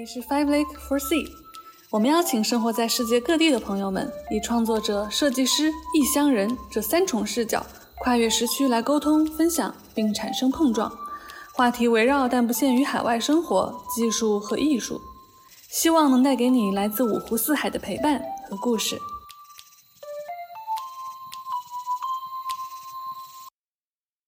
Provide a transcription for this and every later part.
里是 Five Lake for Sea，我们邀请生活在世界各地的朋友们，以创作者、设计师、异乡人这三重视角，跨越时区来沟通、分享，并产生碰撞。话题围绕但不限于海外生活、技术和艺术，希望能带给你来自五湖四海的陪伴和故事。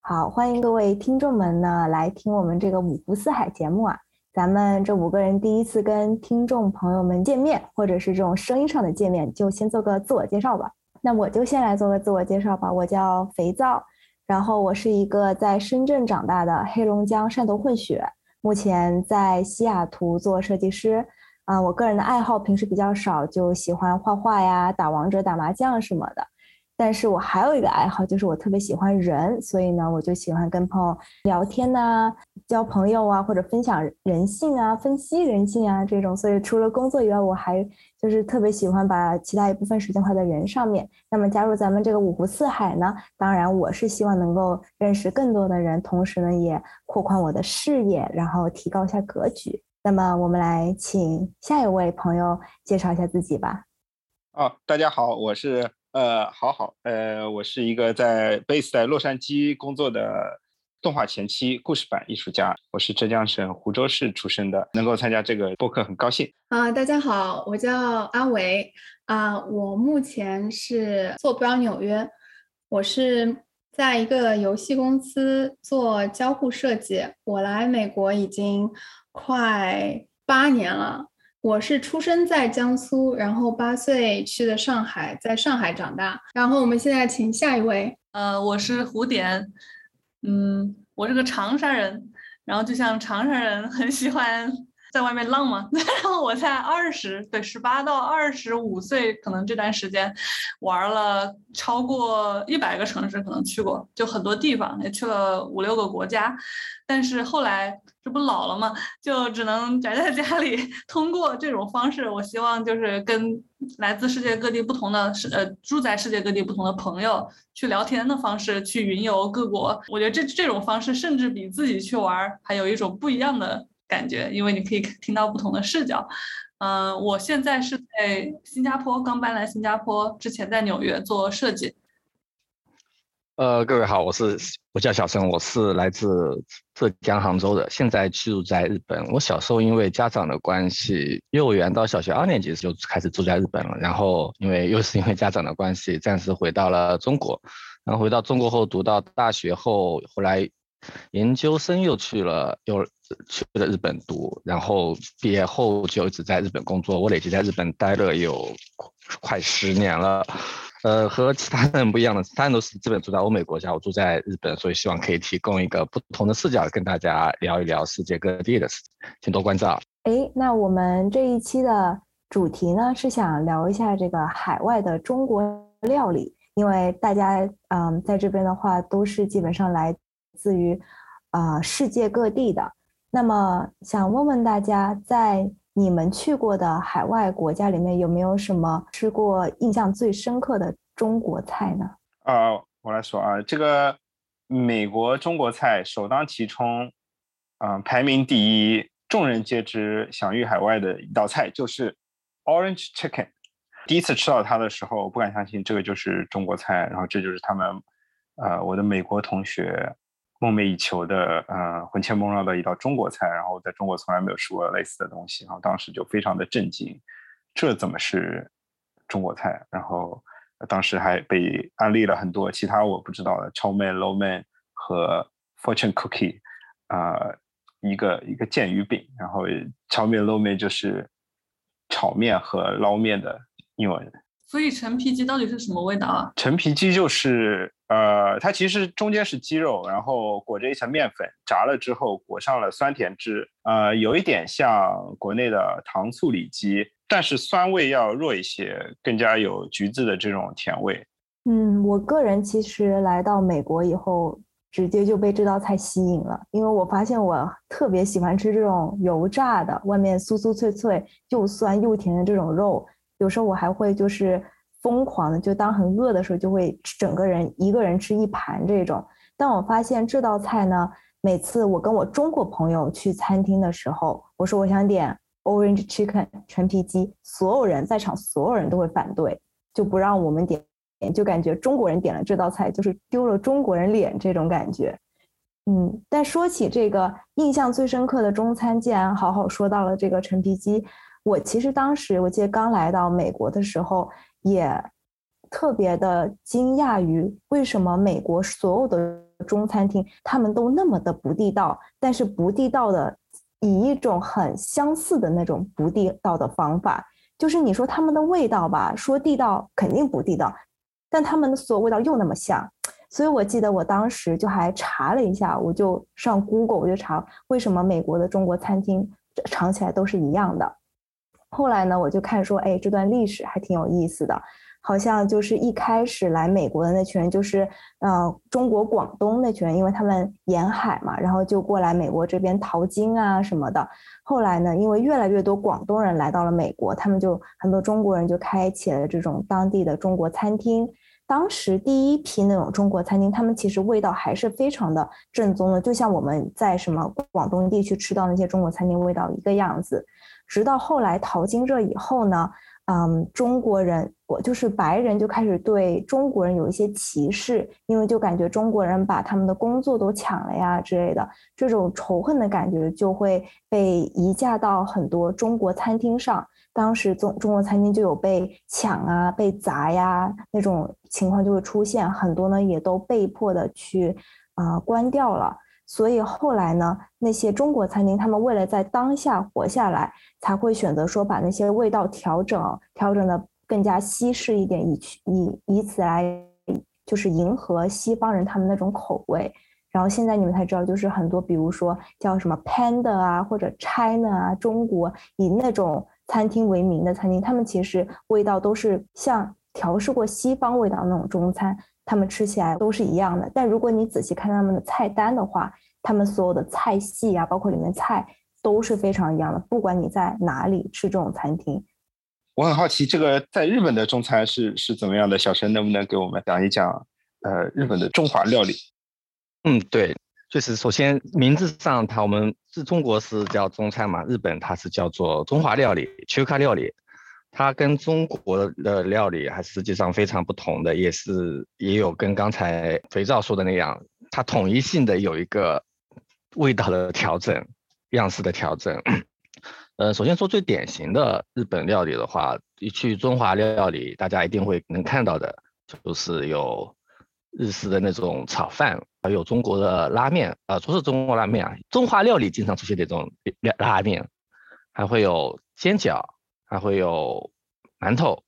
好，欢迎各位听众们呢来听我们这个五湖四海节目啊。咱们这五个人第一次跟听众朋友们见面，或者是这种声音上的见面，就先做个自我介绍吧。那我就先来做个自我介绍吧。我叫肥皂，然后我是一个在深圳长大的黑龙江汕头混血，目前在西雅图做设计师。啊，我个人的爱好平时比较少，就喜欢画画呀、打王者、打麻将什么的。但是我还有一个爱好，就是我特别喜欢人，所以呢，我就喜欢跟朋友聊天呐，交朋友啊，或者分享人性啊，分析人性啊这种。所以除了工作以外，我还就是特别喜欢把其他一部分时间花在人上面。那么加入咱们这个五湖四海呢，当然我是希望能够认识更多的人，同时呢也扩宽我的视野，然后提高一下格局。那么我们来请下一位朋友介绍一下自己吧。哦，大家好，我是。呃，好好，呃，我是一个在 base 在洛杉矶工作的动画前期故事版艺术家，我是浙江省湖州市出生的，能够参加这个播客很高兴。啊，大家好，我叫阿维，啊，我目前是坐标纽约，我是在一个游戏公司做交互设计，我来美国已经快八年了。我是出生在江苏，然后八岁去的上海，在上海长大。然后我们现在请下一位，呃，我是胡点，嗯，我是个长沙人，然后就像长沙人很喜欢在外面浪嘛。然后我在二十，对，十八到二十五岁，可能这段时间玩了超过一百个城市，可能去过，就很多地方，也去了五六个国家。但是后来。这不老了吗？就只能宅在家里。通过这种方式，我希望就是跟来自世界各地不同的、呃住在世界各地不同的朋友去聊天的方式，去云游各国。我觉得这这种方式甚至比自己去玩还有一种不一样的感觉，因为你可以听到不同的视角。嗯，我现在是在新加坡，刚搬来新加坡，之前在纽约做设计。呃，各位好，我是我叫小陈，我是来自浙江杭州的，现在居住在日本。我小时候因为家长的关系，幼儿园到小学二年级就开始住在日本了。然后因为又是因为家长的关系，暂时回到了中国。然后回到中国后，读到大学后，后来研究生又去了，又去了日本读。然后毕业后就一直在日本工作。我累计在日本待了有快十年了。呃，和其他人不一样的，其他人都是基本住在欧美国家，我住在日本，所以希望可以提供一个不同的视角，跟大家聊一聊世界各地的事，请多关照。哎，那我们这一期的主题呢，是想聊一下这个海外的中国料理，因为大家嗯在这边的话，都是基本上来自于啊世界各地的，那么想问问大家在。你们去过的海外国家里面有没有什么吃过印象最深刻的中国菜呢？啊，我来说啊，这个美国中国菜首当其冲，啊，排名第一，众人皆知、享誉海外的一道菜就是 Orange Chicken。第一次吃到它的时候，我不敢相信这个就是中国菜，然后这就是他们，呃，我的美国同学。梦寐以求的，呃，魂牵梦绕的一道中国菜，然后在中国从来没有吃过类似的东西，然后当时就非常的震惊，这怎么是中国菜？然后当时还被安利了很多其他我不知道的超面、low 面和 fortune cookie，啊，一个一个剑鱼饼，然后超面、low 面就是炒面和捞面的英文。所以陈皮鸡到底是什么味道啊？陈皮鸡就是，呃，它其实中间是鸡肉，然后裹着一层面粉，炸了之后裹上了酸甜汁，呃，有一点像国内的糖醋里脊，但是酸味要弱一些，更加有橘子的这种甜味。嗯，我个人其实来到美国以后，直接就被这道菜吸引了，因为我发现我特别喜欢吃这种油炸的，外面酥酥脆脆，又酸又甜的这种肉。有时候我还会就是疯狂的，就当很饿的时候，就会整个人一个人吃一盘这种。但我发现这道菜呢，每次我跟我中国朋友去餐厅的时候，我说我想点 Orange Chicken 陈皮鸡，所有人在场，所有人都会反对，就不让我们点，就感觉中国人点了这道菜就是丢了中国人脸这种感觉。嗯，但说起这个印象最深刻的中餐，既然好好说到了这个陈皮鸡，我其实当时我记得刚来到美国的时候，也特别的惊讶于为什么美国所有的中餐厅他们都那么的不地道，但是不地道的以一种很相似的那种不地道的方法，就是你说他们的味道吧，说地道肯定不地道，但他们的所有味道又那么像。所以我记得我当时就还查了一下，我就上 Google，我就查为什么美国的中国餐厅尝起来都是一样的。后来呢，我就看说，哎，这段历史还挺有意思的，好像就是一开始来美国的那群人，就是呃中国广东那群人，因为他们沿海嘛，然后就过来美国这边淘金啊什么的。后来呢，因为越来越多广东人来到了美国，他们就很多中国人就开启了这种当地的中国餐厅。当时第一批那种中国餐厅，他们其实味道还是非常的正宗的，就像我们在什么广东地区吃到那些中国餐厅味道一个样子。直到后来淘金热以后呢，嗯，中国人我就是白人就开始对中国人有一些歧视，因为就感觉中国人把他们的工作都抢了呀之类的，这种仇恨的感觉就会被移嫁到很多中国餐厅上。当时中中国餐厅就有被抢啊、被砸呀那种情况就会出现，很多呢也都被迫的去啊关掉了。所以后来呢，那些中国餐厅他们为了在当下活下来，才会选择说把那些味道调整调整的更加西式一点，以去以以此来就是迎合西方人他们那种口味。然后现在你们才知道，就是很多比如说叫什么 Panda 啊或者 China 啊，中国以那种。餐厅为名的餐厅，他们其实味道都是像调试过西方味道那种中餐，他们吃起来都是一样的。但如果你仔细看他们的菜单的话，他们所有的菜系啊，包括里面菜都是非常一样的。不管你在哪里吃这种餐厅，我很好奇，这个在日本的中餐是是怎么样的？小陈能不能给我们讲一讲？呃，日本的中华料理？嗯，对。就是首先名字上，它我们是中国是叫中餐嘛，日本它是叫做中华料理、秋卡料理，它跟中国的料理还实际上非常不同的，也是也有跟刚才肥皂说的那样，它统一性的有一个味道的调整、样式的调整。呃，首先说最典型的日本料理的话，一去中华料理，大家一定会能看到的，就是有日式的那种炒饭。还有中国的拉面，呃，不是中国拉面啊，中华料理经常出现这种拉拉面，还会有煎饺，还会有馒头，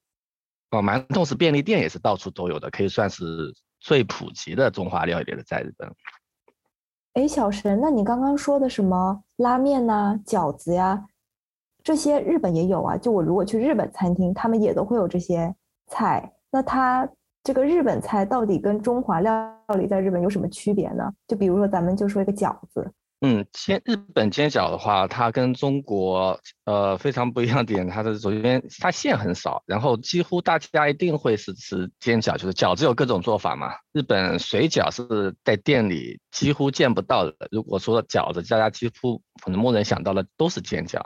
哦，馒头是便利店也是到处都有的，可以算是最普及的中华料理了，在日本。哎，小神，那你刚刚说的什么拉面呐、饺子呀，这些日本也有啊？就我如果去日本餐厅，他们也都会有这些菜，那它。这个日本菜到底跟中华料理在日本有什么区别呢？就比如说，咱们就说一个饺子。嗯，煎日本煎饺的话，它跟中国呃非常不一样点，它的首先它馅很少，然后几乎大家一定会是吃煎饺，就是饺子有各种做法嘛。日本水饺是在店里几乎见不到的。如果说饺子，大家几乎可能默认想到的都是煎饺。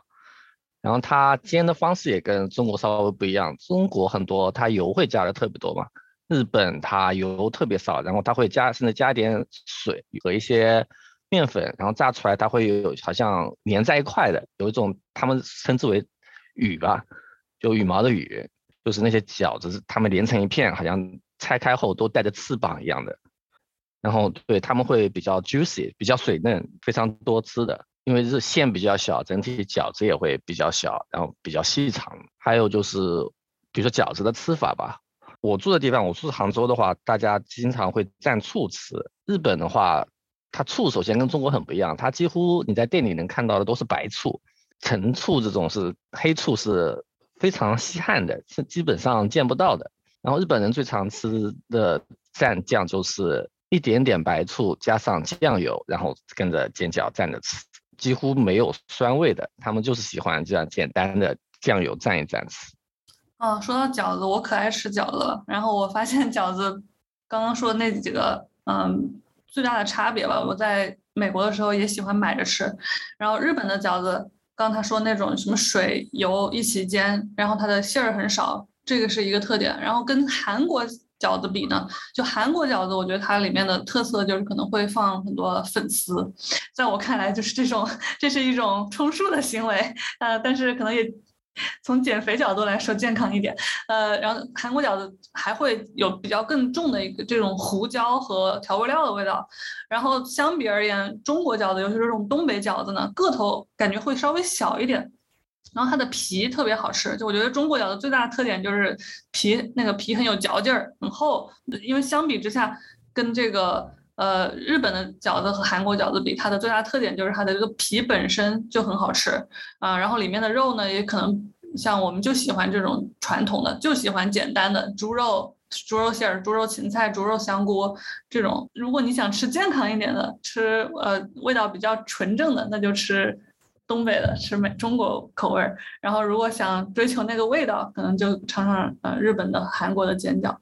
然后它煎的方式也跟中国稍微不一样，中国很多它油会加的特别多嘛。日本它油特别少，然后它会加甚至加点水和一些面粉，然后炸出来它会有好像粘在一块的，有一种他们称之为羽吧，就羽毛的羽，就是那些饺子它们连成一片，好像拆开后都带着翅膀一样的。然后对他们会比较 juicy，比较水嫩，非常多汁的，因为是馅比较小，整体饺子也会比较小，然后比较细长。还有就是比如说饺子的吃法吧。我住的地方，我住杭州的话，大家经常会蘸醋吃。日本的话，它醋首先跟中国很不一样，它几乎你在店里能看到的都是白醋，陈醋这种是黑醋是非常稀罕的，是基本上见不到的。然后日本人最常吃的蘸酱就是一点点白醋加上酱油，然后跟着煎饺蘸着吃，几乎没有酸味的，他们就是喜欢这样简单的酱油蘸一蘸吃。哦，说到饺子，我可爱吃饺子了。然后我发现饺子，刚刚说那几个，嗯，最大的差别吧。我在美国的时候也喜欢买着吃，然后日本的饺子刚他说那种什么水油一起煎，然后它的馅儿很少，这个是一个特点。然后跟韩国饺子比呢，就韩国饺子，我觉得它里面的特色就是可能会放很多粉丝，在我看来就是这种，这是一种充数的行为，呃，但是可能也。从减肥角度来说，健康一点。呃，然后韩国饺子还会有比较更重的一个这种胡椒和调味料的味道。然后相比而言，中国饺子，尤其是这种东北饺子呢，个头感觉会稍微小一点。然后它的皮特别好吃，就我觉得中国饺子最大的特点就是皮那个皮很有嚼劲儿，很厚。因为相比之下，跟这个呃日本的饺子和韩国饺子比，它的最大特点就是它的这个皮本身就很好吃啊。然后里面的肉呢，也可能。像我们就喜欢这种传统的，就喜欢简单的猪肉、猪肉馅儿、猪肉芹菜、猪肉香菇这种。如果你想吃健康一点的，吃呃味道比较纯正的，那就吃东北的，吃美中国口味儿。然后如果想追求那个味道，可能就尝尝呃日本的、韩国的煎饺。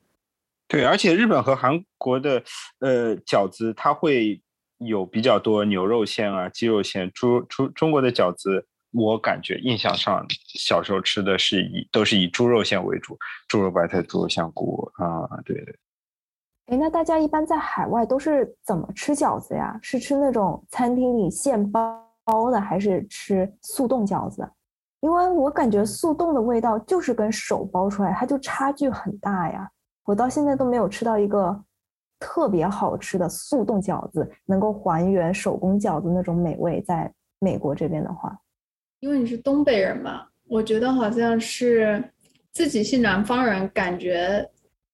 对，而且日本和韩国的呃饺子，它会有比较多牛肉馅啊、鸡肉馅。猪猪中国的饺子。我感觉印象上，小时候吃的是以都是以猪肉馅为主，猪肉白菜、猪肉香菇啊，对对。哎，那大家一般在海外都是怎么吃饺子呀？是吃那种餐厅里现包包的，还是吃速冻饺子？因为我感觉速冻的味道就是跟手包出来，它就差距很大呀。我到现在都没有吃到一个特别好吃的速冻饺子，能够还原手工饺子那种美味。在美国这边的话。因为你是东北人嘛，我觉得好像是自己是南方人，感觉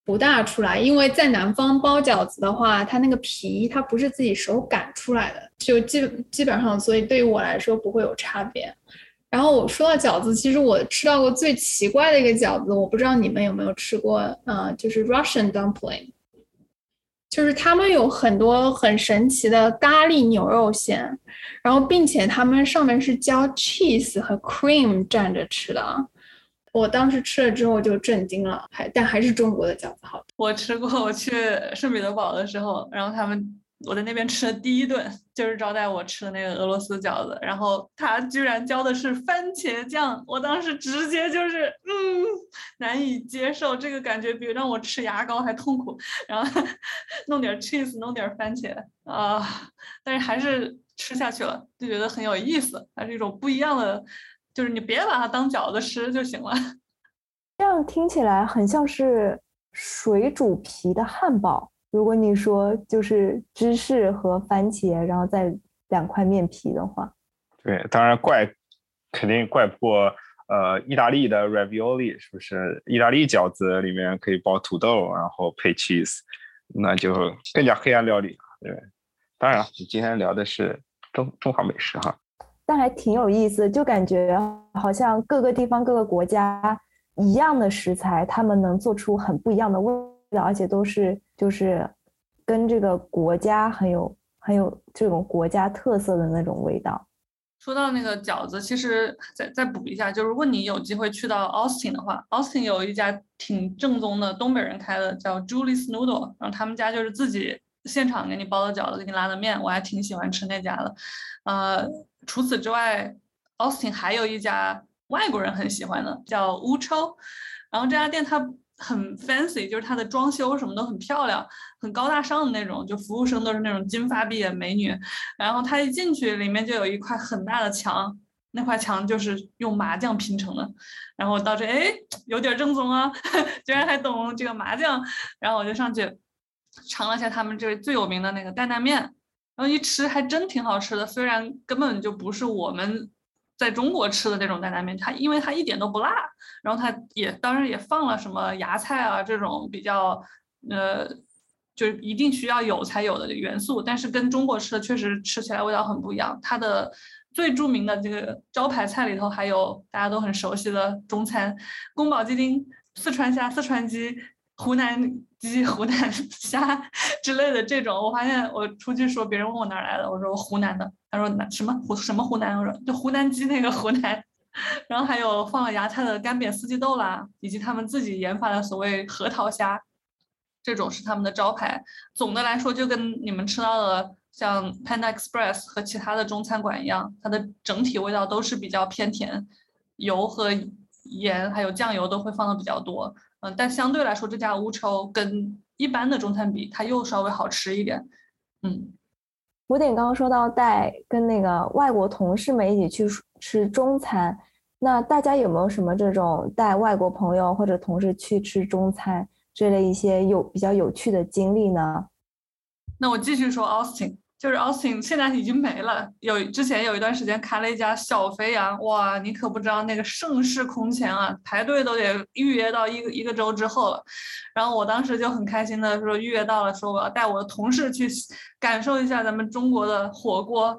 不大出来。因为在南方包饺子的话，它那个皮它不是自己手擀出来的，就基基本上，所以对于我来说不会有差别。然后我说到饺子，其实我吃到过最奇怪的一个饺子，我不知道你们有没有吃过，嗯，就是 Russian dumpling。就是他们有很多很神奇的咖喱牛肉馅，然后并且他们上面是浇 cheese 和 cream 蘸着吃的。我当时吃了之后就震惊了，还但还是中国的饺子好。我吃过，我去圣彼得堡的时候，然后他们。我在那边吃的第一顿就是招待我吃的那个俄罗斯饺子，然后他居然浇的是番茄酱，我当时直接就是嗯难以接受，这个感觉比让我吃牙膏还痛苦。然后 弄点 cheese，弄点番茄啊，但是还是吃下去了，就觉得很有意思，它是一种不一样的，就是你别把它当饺子吃就行了。这样听起来很像是水煮皮的汉堡。如果你说就是芝士和番茄，然后再两块面皮的话，对，当然怪肯定怪不过呃意大利的 ravioli，是不是？意大利饺子里面可以包土豆，然后配 cheese，那就更加黑暗料理。对，当然了，你今天聊的是中中华美食哈，但还挺有意思，就感觉好像各个地方各个国家一样的食材，他们能做出很不一样的味。而且都是就是跟这个国家很有很有这种国家特色的那种味道。说到那个饺子，其实再再补一下，就如果你有机会去到 Austin 的话，Austin 有一家挺正宗的东北人开的，叫 Julie's Noodle，然后他们家就是自己现场给你包的饺子，给你拉的面，我还挺喜欢吃那家的。呃，除此之外，Austin 还有一家外国人很喜欢的，叫乌超，然后这家店它。很 fancy，就是它的装修什么都很漂亮，很高大上的那种，就服务生都是那种金发碧眼美女。然后他一进去，里面就有一块很大的墙，那块墙就是用麻将拼成的。然后我到这，哎，有点正宗啊，居然还懂这个麻将。然后我就上去尝了一下他们这最有名的那个担担面，然后一吃还真挺好吃的，虽然根本就不是我们。在中国吃的那种担担面，它因为它一点都不辣，然后它也当然也放了什么芽菜啊这种比较呃，就一定需要有才有的元素，但是跟中国吃的确实吃起来味道很不一样。它的最著名的这个招牌菜里头还有大家都很熟悉的中餐宫保鸡丁、四川虾、四川鸡。湖南鸡、湖南 虾之类的这种，我发现我出去说，别人问我哪来的，我说湖南的。他说哪什么湖什么湖南？我说就湖南鸡那个湖南。然后还有放了芽菜的干煸四季豆啦，以及他们自己研发的所谓核桃虾。这种是他们的招牌。总的来说，就跟你们吃到的像 Panda Express 和其他的中餐馆一样，它的整体味道都是比较偏甜，油和盐还有酱油都会放的比较多。嗯，但相对来说，这家乌秋跟一般的中餐比，它又稍微好吃一点。嗯，吴点刚刚说到带跟那个外国同事们一起去吃中餐，那大家有没有什么这种带外国朋友或者同事去吃中餐这类一些有比较有趣的经历呢？那我继续说 Austin。就是 Austin 现在已经没了。有之前有一段时间开了一家小肥羊，哇，你可不知道那个盛世空前啊，排队都得预约到一个一个周之后了。然后我当时就很开心的说预约到了，说我要带我的同事去感受一下咱们中国的火锅。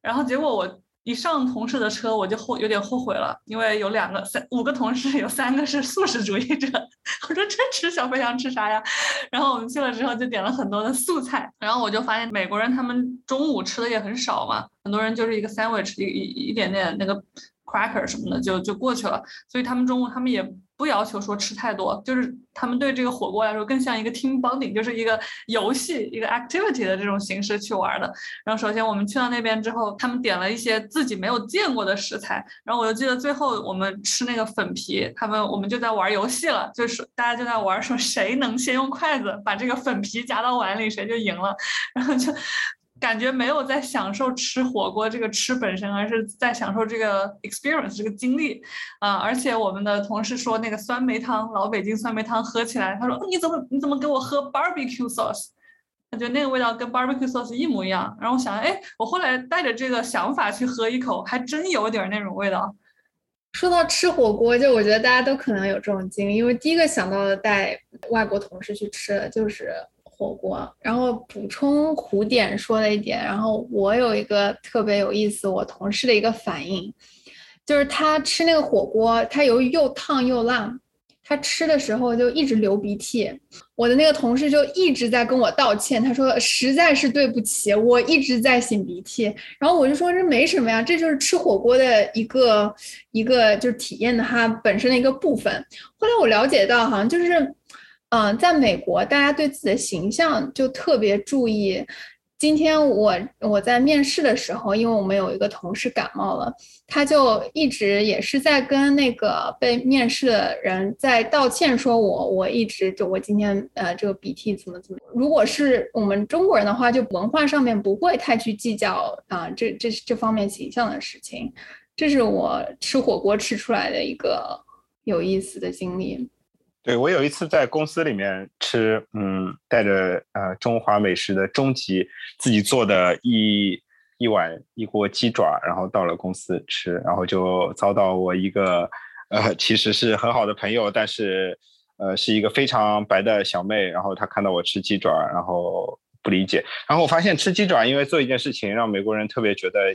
然后结果我。一上同事的车，我就后有点后悔了，因为有两个三五个同事，有三个是素食主义者。我说这吃小肥羊吃啥呀？然后我们去了之后就点了很多的素菜，然后我就发现美国人他们中午吃的也很少嘛，很多人就是一个 sandwich，一一一点点那个 cracker 什么的就就过去了，所以他们中午他们也。不要求说吃太多，就是他们对这个火锅来说更像一个 team bonding，就是一个游戏、一个 activity 的这种形式去玩的。然后首先我们去到那边之后，他们点了一些自己没有见过的食材。然后我就记得最后我们吃那个粉皮，他们我们就在玩游戏了，就是大家就在玩说谁能先用筷子把这个粉皮夹到碗里，谁就赢了。然后就。感觉没有在享受吃火锅这个吃本身，而是在享受这个 experience 这个经历啊！而且我们的同事说那个酸梅汤，老北京酸梅汤喝起来，他说你怎么你怎么给我喝 barbecue sauce？他觉得那个味道跟 barbecue sauce 一模一样。然后我想，哎，我后来带着这个想法去喝一口，还真有点那种味道。说到吃火锅，就我觉得大家都可能有这种经历，因为第一个想到的带外国同事去吃的就是。火锅，然后补充胡点说了一点，然后我有一个特别有意思，我同事的一个反应，就是他吃那个火锅，他由于又烫又辣，他吃的时候就一直流鼻涕。我的那个同事就一直在跟我道歉，他说实在是对不起，我一直在擤鼻涕。然后我就说这没什么呀，这就是吃火锅的一个一个就是体验的它本身的一个部分。后来我了解到，好像就是。嗯，在美国，大家对自己的形象就特别注意。今天我我在面试的时候，因为我们有一个同事感冒了，他就一直也是在跟那个被面试的人在道歉，说我我一直就我今天呃这个鼻涕怎么怎么。如果是我们中国人的话，就文化上面不会太去计较啊这这这方面形象的事情。这是我吃火锅吃出来的一个有意思的经历。对我有一次在公司里面吃，嗯，带着呃中华美食的中级自己做的一一碗一锅鸡爪，然后到了公司吃，然后就遭到我一个呃其实是很好的朋友，但是呃是一个非常白的小妹，然后她看到我吃鸡爪，然后不理解，然后我发现吃鸡爪，因为做一件事情让美国人特别觉得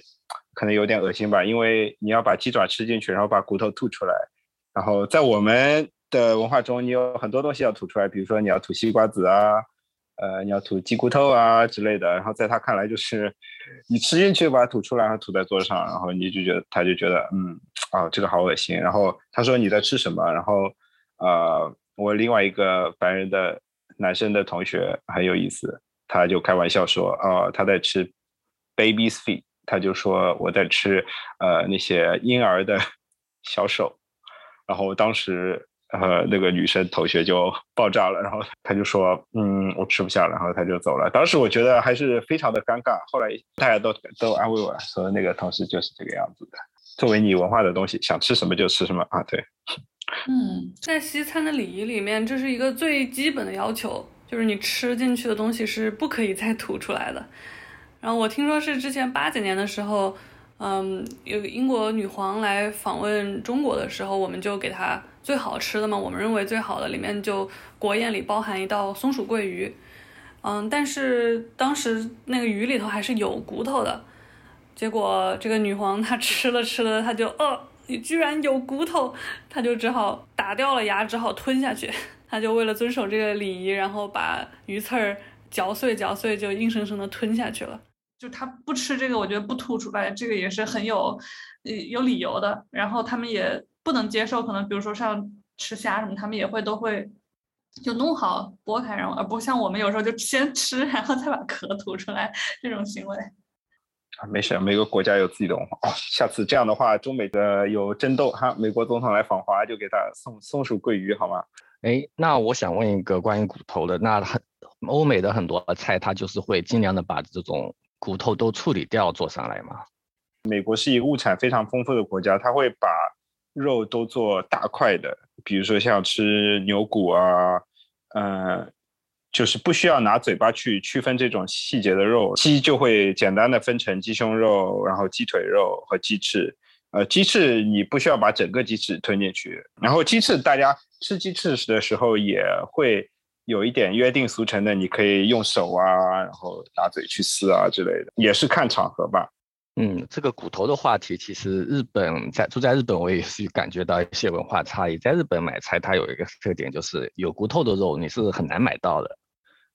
可能有点恶心吧，因为你要把鸡爪吃进去，然后把骨头吐出来，然后在我们。的文化中，你有很多东西要吐出来，比如说你要吐西瓜子啊，呃，你要吐鸡骨头啊之类的。然后在他看来，就是你吃进去把它吐出来，然后吐在桌上，然后你就觉得他就觉得，嗯，啊，这个好恶心。然后他说你在吃什么？然后，呃，我另外一个白人的男生的同学很有意思，他就开玩笑说，啊，他在吃 baby's feet，他就说我在吃呃那些婴儿的小手。然后当时。呃，那个女生同学就爆炸了，然后他就说：“嗯，我吃不下了。”然后他就走了。当时我觉得还是非常的尴尬。后来大家都都安慰我说：“那个同事就是这个样子的。作为你文化的东西，想吃什么就吃什么啊。”对。嗯，在西餐的礼仪里面，这是一个最基本的要求，就是你吃进去的东西是不可以再吐出来的。然后我听说是之前八几年的时候，嗯，有英国女皇来访问中国的时候，我们就给她。最好吃的嘛，我们认为最好的里面就国宴里包含一道松鼠桂鱼，嗯，但是当时那个鱼里头还是有骨头的，结果这个女皇她吃了吃了，她就哦，你居然有骨头，她就只好打掉了牙，只好吞下去。她就为了遵守这个礼仪，然后把鱼刺儿嚼碎嚼碎，就硬生生的吞下去了。就她不吃这个，我觉得不吐出来，这个也是很有有理由的。然后他们也。不能接受，可能比如说像吃虾什么，他们也会都会就弄好剥开，然后而不像我们有时候就先吃，然后再把壳吐出来这种行为。啊，没事，每个国家有自己的文化。哦，下次这样的话，中美的有争斗哈，美国总统来访华就给他送松鼠桂鱼，好吗？哎，那我想问一个关于骨头的，那很欧美的很多菜，它就是会尽量的把这种骨头都处理掉做上来吗？美国是一个物产非常丰富的国家，它会把肉都做大块的，比如说像吃牛骨啊，呃。就是不需要拿嘴巴去区分这种细节的肉，鸡就会简单的分成鸡胸肉，然后鸡腿肉和鸡翅。呃，鸡翅你不需要把整个鸡翅吞进去，然后鸡翅大家吃鸡翅的时候也会有一点约定俗成的，你可以用手啊，然后拿嘴去撕啊之类的，也是看场合吧。嗯，这个骨头的话题，其实日本在住在日本，我也是感觉到一些文化差异。在日本买菜，它有一个特点，就是有骨头的肉你是很难买到的。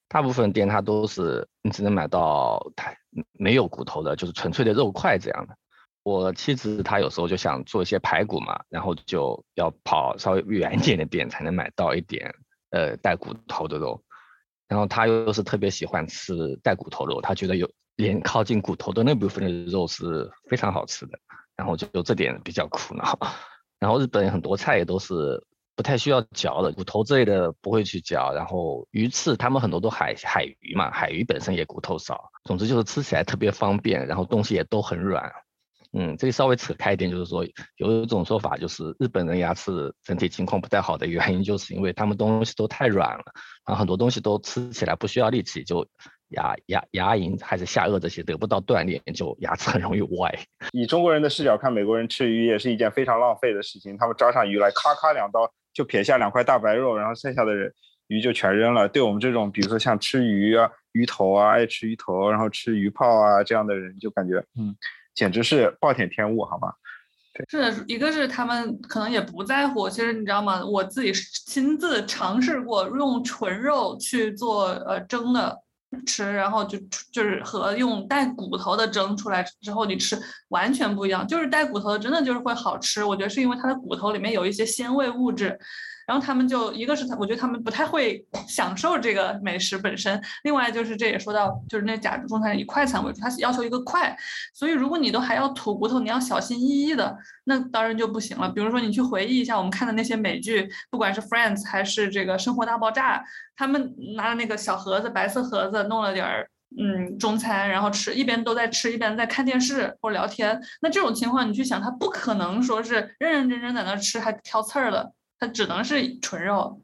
大部分店它都是你只能买到它没有骨头的，就是纯粹的肉块这样的。我妻子她有时候就想做一些排骨嘛，然后就要跑稍微远一点的店才能买到一点呃带骨头的肉。然后她又是特别喜欢吃带骨头肉，她觉得有连靠近骨头的那部分的肉是非常好吃的。然后就这点比较苦恼。然后日本很多菜也都是。不太需要嚼的骨头之类的不会去嚼，然后鱼翅他们很多都海海鱼嘛，海鱼本身也骨头少，总之就是吃起来特别方便，然后东西也都很软。嗯，这里稍微扯开一点，就是说有一种说法，就是日本人牙齿整体情况不太好的原因，就是因为他们东西都太软了，然后很多东西都吃起来不需要力气，就牙牙牙龈还是下颚这些得不到锻炼，就牙齿很容易歪。以中国人的视角看，美国人吃鱼也是一件非常浪费的事情，他们抓上鱼来，咔咔两刀。就撇下两块大白肉，然后剩下的人鱼就全扔了。对我们这种，比如说像吃鱼啊、鱼头啊、爱吃鱼头，然后吃鱼泡啊这样的人，就感觉嗯，简直是暴殄天物，好吗？是的一个是他们可能也不在乎。其实你知道吗？我自己亲自尝试过用纯肉去做呃蒸的吃，然后就就是和用带骨头的蒸出来之后你吃完全不一样。就是带骨头的真的就是会好吃，我觉得是因为它的骨头里面有一些鲜味物质。然后他们就一个是他，我觉得他们不太会 享受这个美食本身。另外就是这也说到，就是那甲中餐以快餐为主，它要求一个快，所以如果你都还要吐骨头，你要小心翼翼的，那当然就不行了。比如说你去回忆一下我们看的那些美剧，不管是 Friends 还是这个生活大爆炸，他们拿着那个小盒子，白色盒子，弄了点儿嗯中餐，然后吃，一边都在吃，一边在看电视或者聊天。那这种情况你去想，他不可能说是认认真真在那吃还挑刺儿的。它只能是纯肉，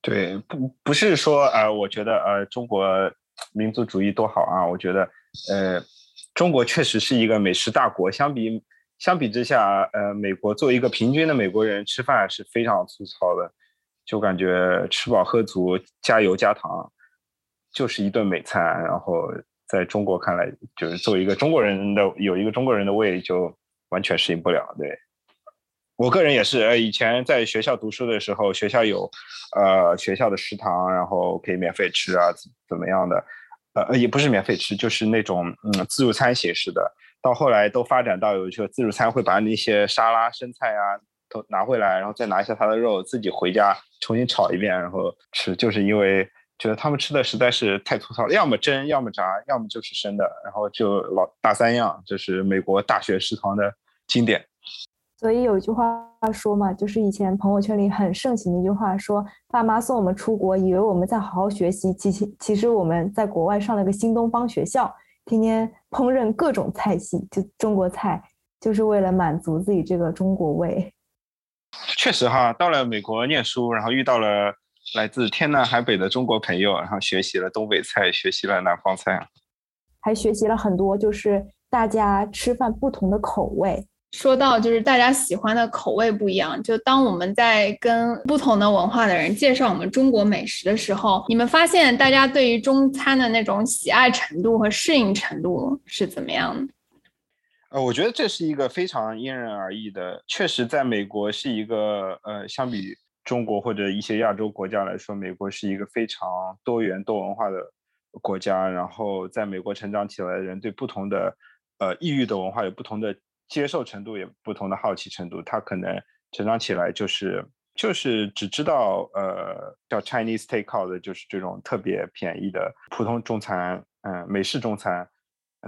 对，不不是说呃，我觉得呃，中国民族主义多好啊，我觉得呃，中国确实是一个美食大国，相比相比之下，呃，美国作为一个平均的美国人吃饭是非常粗糙的，就感觉吃饱喝足加油加糖就是一顿美餐，然后在中国看来，就是作为一个中国人的有一个中国人的胃就完全适应不了，对。我个人也是，呃，以前在学校读书的时候，学校有，呃，学校的食堂，然后可以免费吃啊，怎么样的？呃，也不是免费吃，就是那种嗯自助餐形式的。到后来都发展到有一个自助餐会把那些沙拉、生菜啊都拿回来，然后再拿一下他的肉，自己回家重新炒一遍，然后吃。就是因为觉得他们吃的实在是太粗糙了，要么蒸，要么炸，要么就是生的，然后就老大三样，这是美国大学食堂的经典。所以有一句话说嘛，就是以前朋友圈里很盛行的一句话，说爸妈送我们出国，以为我们在好好学习，其实其实我们在国外上了个新东方学校，天天烹饪各种菜系，就中国菜，就是为了满足自己这个中国胃。确实哈，到了美国念书，然后遇到了来自天南海北的中国朋友，然后学习了东北菜，学习了南方菜，还学习了很多，就是大家吃饭不同的口味。说到就是大家喜欢的口味不一样，就当我们在跟不同的文化的人介绍我们中国美食的时候，你们发现大家对于中餐的那种喜爱程度和适应程度是怎么样的？呃，我觉得这是一个非常因人而异的。确实，在美国是一个呃，相比中国或者一些亚洲国家来说，美国是一个非常多元多文化的国家。然后，在美国成长起来的人对不同的呃异域的文化有不同的。接受程度也不同的好奇程度，他可能成长起来就是就是只知道呃叫 Chinese takeout 的，就是这种特别便宜的普通中餐，嗯，美式中餐。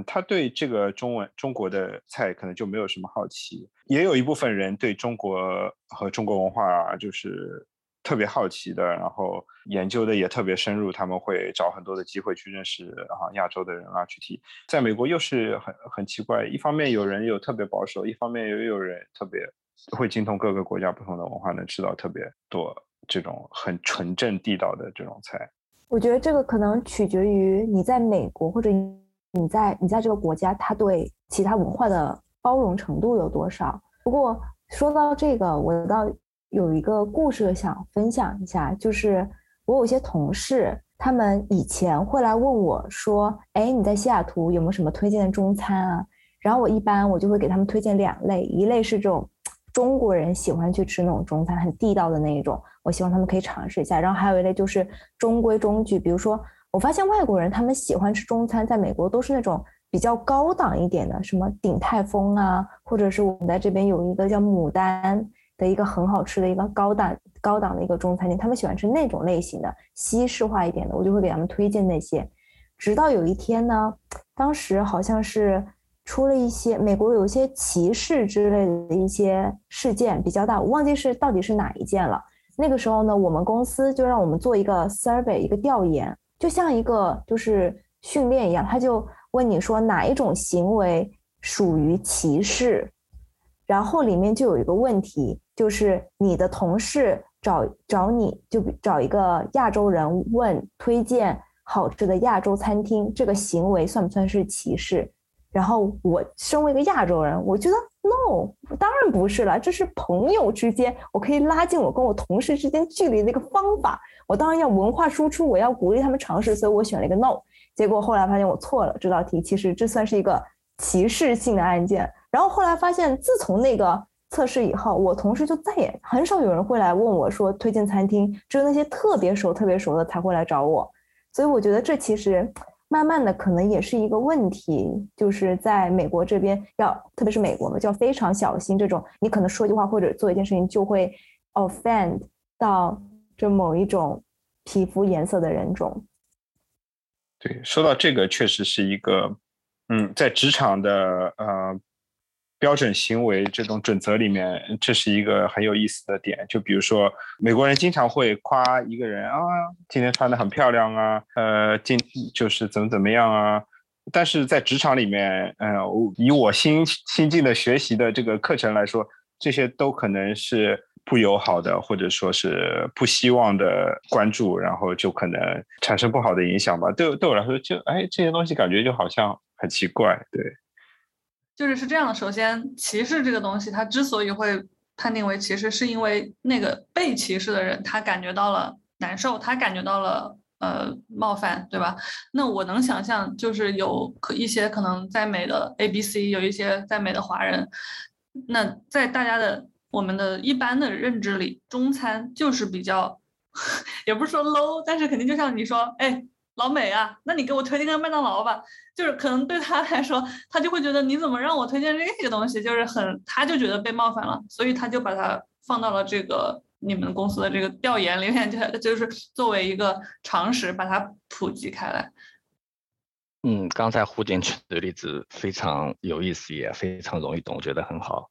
他对这个中文中国的菜可能就没有什么好奇，也有一部分人对中国和中国文化就是特别好奇的，然后研究的也特别深入，他们会找很多的机会去认识啊亚洲的人啊去提。在美国又是很很奇怪，一方面有人有特别保守，一方面又有人特别会精通各个国家不同的文化，能吃到特别多这种很纯正地道的这种菜。我觉得这个可能取决于你在美国或者。你在你在这个国家，他对其他文化的包容程度有多少？不过说到这个，我倒有一个故事想分享一下，就是我有些同事，他们以前会来问我说：“哎，你在西雅图有没有什么推荐的中餐啊？”然后我一般我就会给他们推荐两类，一类是这种中国人喜欢去吃那种中餐，很地道的那一种，我希望他们可以尝试一下。然后还有一类就是中规中矩，比如说。我发现外国人他们喜欢吃中餐，在美国都是那种比较高档一点的，什么鼎泰丰啊，或者是我们在这边有一个叫牡丹的一个很好吃的一个高档高档的一个中餐厅，他们喜欢吃那种类型的西式化一点的，我就会给他们推荐那些。直到有一天呢，当时好像是出了一些美国有一些歧视之类的一些事件比较大，我忘记是到底是哪一件了。那个时候呢，我们公司就让我们做一个 survey 一个调研。就像一个就是训练一样，他就问你说哪一种行为属于歧视，然后里面就有一个问题，就是你的同事找找你就找一个亚洲人问推荐好吃的亚洲餐厅，这个行为算不算是歧视？然后我身为一个亚洲人，我觉得 no，当然不是了，这是朋友之间我可以拉近我跟我同事之间距离的一个方法。我当然要文化输出，我要鼓励他们尝试，所以我选了一个 no。结果后来发现我错了，这道题其实这算是一个歧视性的案件。然后后来发现，自从那个测试以后，我同事就再也很少有人会来问我说推荐餐厅，只有那些特别熟、特别熟的才会来找我。所以我觉得这其实慢慢的可能也是一个问题，就是在美国这边要，特别是美国嘛，就要非常小心这种，你可能说句话或者做一件事情就会 offend 到。就某一种皮肤颜色的人种，对，说到这个，确实是一个，嗯，在职场的呃标准行为这种准则里面，这是一个很有意思的点。就比如说，美国人经常会夸一个人啊，今天穿的很漂亮啊，呃，今就是怎么怎么样啊。但是在职场里面，呃，以我新新进的学习的这个课程来说，这些都可能是。不友好的，或者说是不希望的关注，然后就可能产生不好的影响吧。对对我来说，就哎，这些东西感觉就好像很奇怪。对，就是是这样的。首先，歧视这个东西，它之所以会判定为歧视，是因为那个被歧视的人他感觉到了难受，他感觉到了呃冒犯，对吧？那我能想象，就是有可一些可能在美的 A、B、C，有一些在美的华人，那在大家的。我们的一般的认知里，中餐就是比较，也不是说 low，但是肯定就像你说，哎，老美啊，那你给我推荐个麦当劳吧，就是可能对他来说，他就会觉得你怎么让我推荐这个东西，就是很，他就觉得被冒犯了，所以他就把它放到了这个你们公司的这个调研里面，就就是作为一个常识把它普及开来。嗯，刚才胡姐举的例子非常有意思，也非常容易懂，我觉得很好。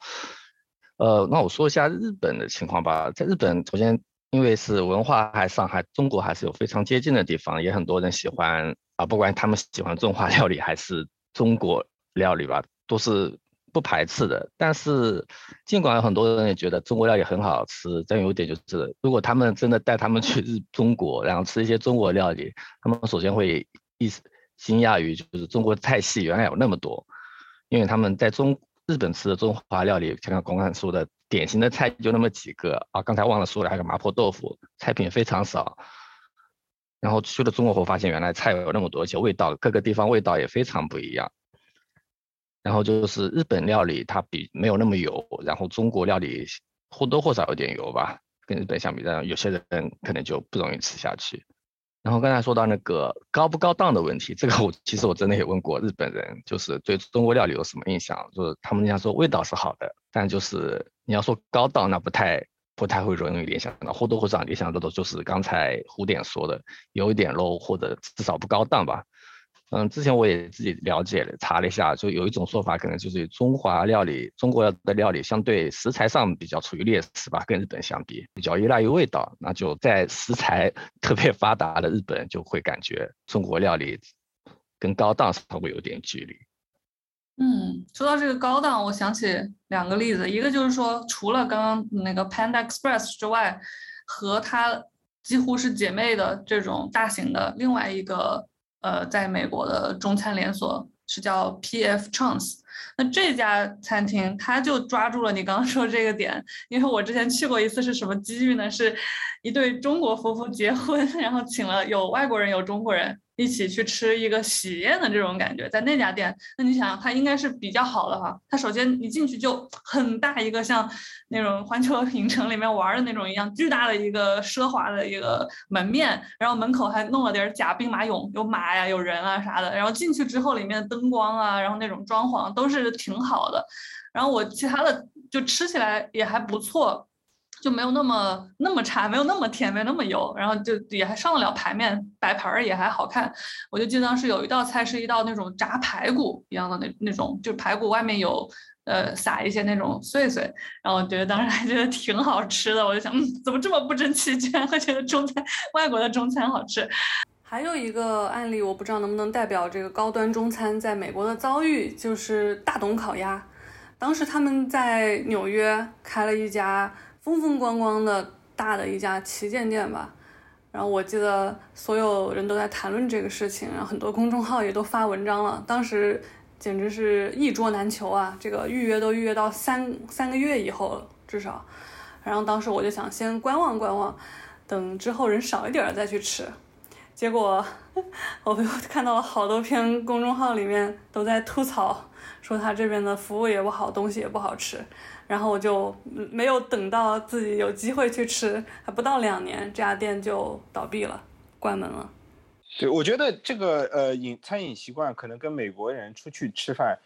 呃，那我说一下日本的情况吧。在日本，首先因为是文化还上海、中国还是有非常接近的地方，也很多人喜欢啊，不管他们喜欢中华料理还是中国料理吧，都是不排斥的。但是，尽管很多人也觉得中国料理很好吃，但有一点就是，如果他们真的带他们去日中国，然后吃一些中国料理，他们首先会意惊讶于就是中国菜系原来有那么多，因为他们在中。日本吃的中华料理，像刚刚刚说的，典型的菜就那么几个啊。刚才忘了说了，还有麻婆豆腐，菜品非常少。然后去了中国后，发现原来菜有那么多，而且味道各个地方味道也非常不一样。然后就是日本料理它比没有那么油，然后中国料理或多或少有点油吧，跟日本相比，但有些人可能就不容易吃下去。然后刚才说到那个高不高档的问题，这个我其实我真的也问过日本人，就是对中国料理有什么印象？就是他们经常说味道是好的，但就是你要说高档，那不太不太会容易联想到，或多或少联想到的就是刚才胡点说的，有一点 low 或者至少不高档吧。嗯，之前我也自己了解了，查了一下，就有一种说法，可能就是中华料理，中国的料理相对食材上比较处于劣势吧，跟日本相比，比较依赖于味道。那就在食材 特别发达的日本，就会感觉中国料理跟高档稍微有点距离。嗯，说到这个高档，我想起两个例子，一个就是说，除了刚刚那个 Panda Express 之外，和它几乎是姐妹的这种大型的另外一个。呃，在美国的中餐连锁是叫 P.F. Chang's，那这家餐厅他就抓住了你刚刚说这个点，因为我之前去过一次，是什么机遇呢？是一对中国夫妇结婚，然后请了有外国人有中国人。一起去吃一个喜宴的这种感觉，在那家店，那你想想，它应该是比较好的哈。它首先一进去就很大一个，像那种环球影城里面玩的那种一样，巨大的一个奢华的一个门面，然后门口还弄了点假兵马俑，有马呀，有人啊啥的。然后进去之后，里面的灯光啊，然后那种装潢都是挺好的。然后我其他的就吃起来也还不错。就没有那么那么差，没有那么甜，没有那么油，然后就也还上得了牌面，摆盘儿也还好看。我就记得当时有一道菜是一道那种炸排骨一样的那那种，就排骨外面有呃撒一些那种碎碎，然后我觉得当时还觉得挺好吃的。我就想，嗯，怎么这么不争气，居然会觉得中餐外国的中餐好吃？还有一个案例，我不知道能不能代表这个高端中餐在美国的遭遇，就是大董烤鸭。当时他们在纽约开了一家。风风光光的大的一家旗舰店吧，然后我记得所有人都在谈论这个事情，然后很多公众号也都发文章了。当时简直是一桌难求啊，这个预约都预约到三三个月以后了至少。然后当时我就想先观望观望，等之后人少一点再去吃。结果 我又看到了好多篇公众号里面都在吐槽，说他这边的服务也不好，东西也不好吃。然后我就没有等到自己有机会去吃，还不到两年，这家店就倒闭了，关门了。对，我觉得这个呃饮餐饮习惯可能跟美国人出去吃饭，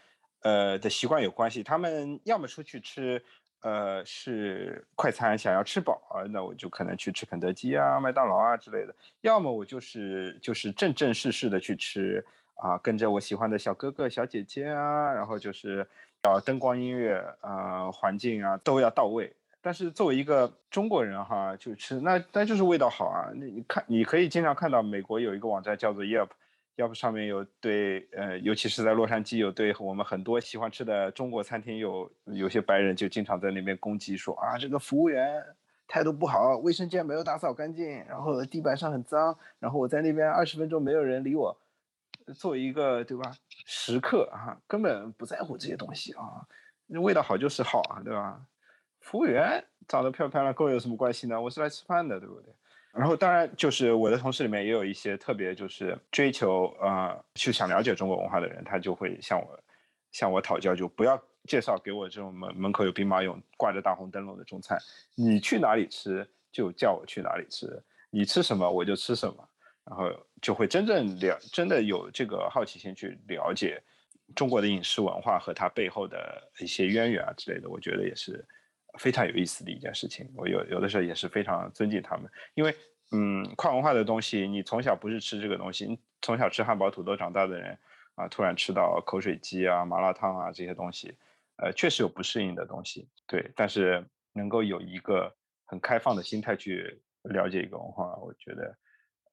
呃的习惯有关系。他们要么出去吃，呃是快餐，想要吃饱啊，那我就可能去吃肯德基啊、麦当劳啊之类的；要么我就是就是正正式式的去吃啊，跟着我喜欢的小哥哥小姐姐啊，然后就是。要灯光、音乐啊，环境啊都要到位。但是作为一个中国人哈，就吃那那就是味道好啊。那你看，你可以经常看到美国有一个网站叫做 Yelp，Yelp 上面有对呃，尤其是在洛杉矶有对我们很多喜欢吃的中国餐厅有有些白人就经常在那边攻击说啊，这个服务员态度不好，卫生间没有打扫干净，然后地板上很脏，然后我在那边二十分钟没有人理我。作为一个对吧，食客啊，根本不在乎这些东西啊，那味道好就是好啊，对吧？服务员长得漂漂亮跟我有什么关系呢？我是来吃饭的，对不对？然后当然就是我的同事里面也有一些特别就是追求啊，去想了解中国文化的人，他就会向我向我讨教，就不要介绍给我这种门门口有兵马俑、挂着大红灯笼的中餐，你去哪里吃就叫我去哪里吃，你吃什么我就吃什么。然后就会真正了，真的有这个好奇心去了解中国的饮食文化和它背后的一些渊源啊之类的，我觉得也是非常有意思的一件事情。我有有的时候也是非常尊敬他们，因为嗯，跨文化的东西，你从小不是吃这个东西，你从小吃汉堡土豆长大的人啊，突然吃到口水鸡啊、麻辣烫啊这些东西，呃，确实有不适应的东西，对。但是能够有一个很开放的心态去了解一个文化，我觉得。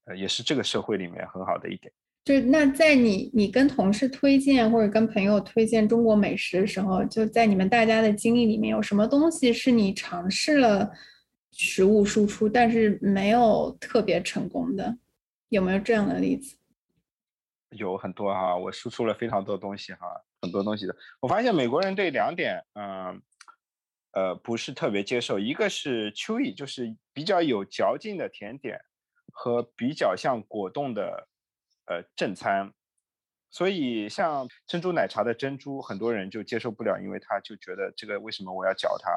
呃，也是这个社会里面很好的一点。就那在你你跟同事推荐或者跟朋友推荐中国美食的时候，就在你们大家的经历里面，有什么东西是你尝试了食物输出，但是没有特别成功的？有没有这样的例子？有很多哈，我输出了非常多东西哈，很多东西的。我发现美国人对两点，嗯，呃，不是特别接受，一个是 chewy，就是比较有嚼劲的甜点。和比较像果冻的，呃，正餐，所以像珍珠奶茶的珍珠，很多人就接受不了，因为他就觉得这个为什么我要嚼它？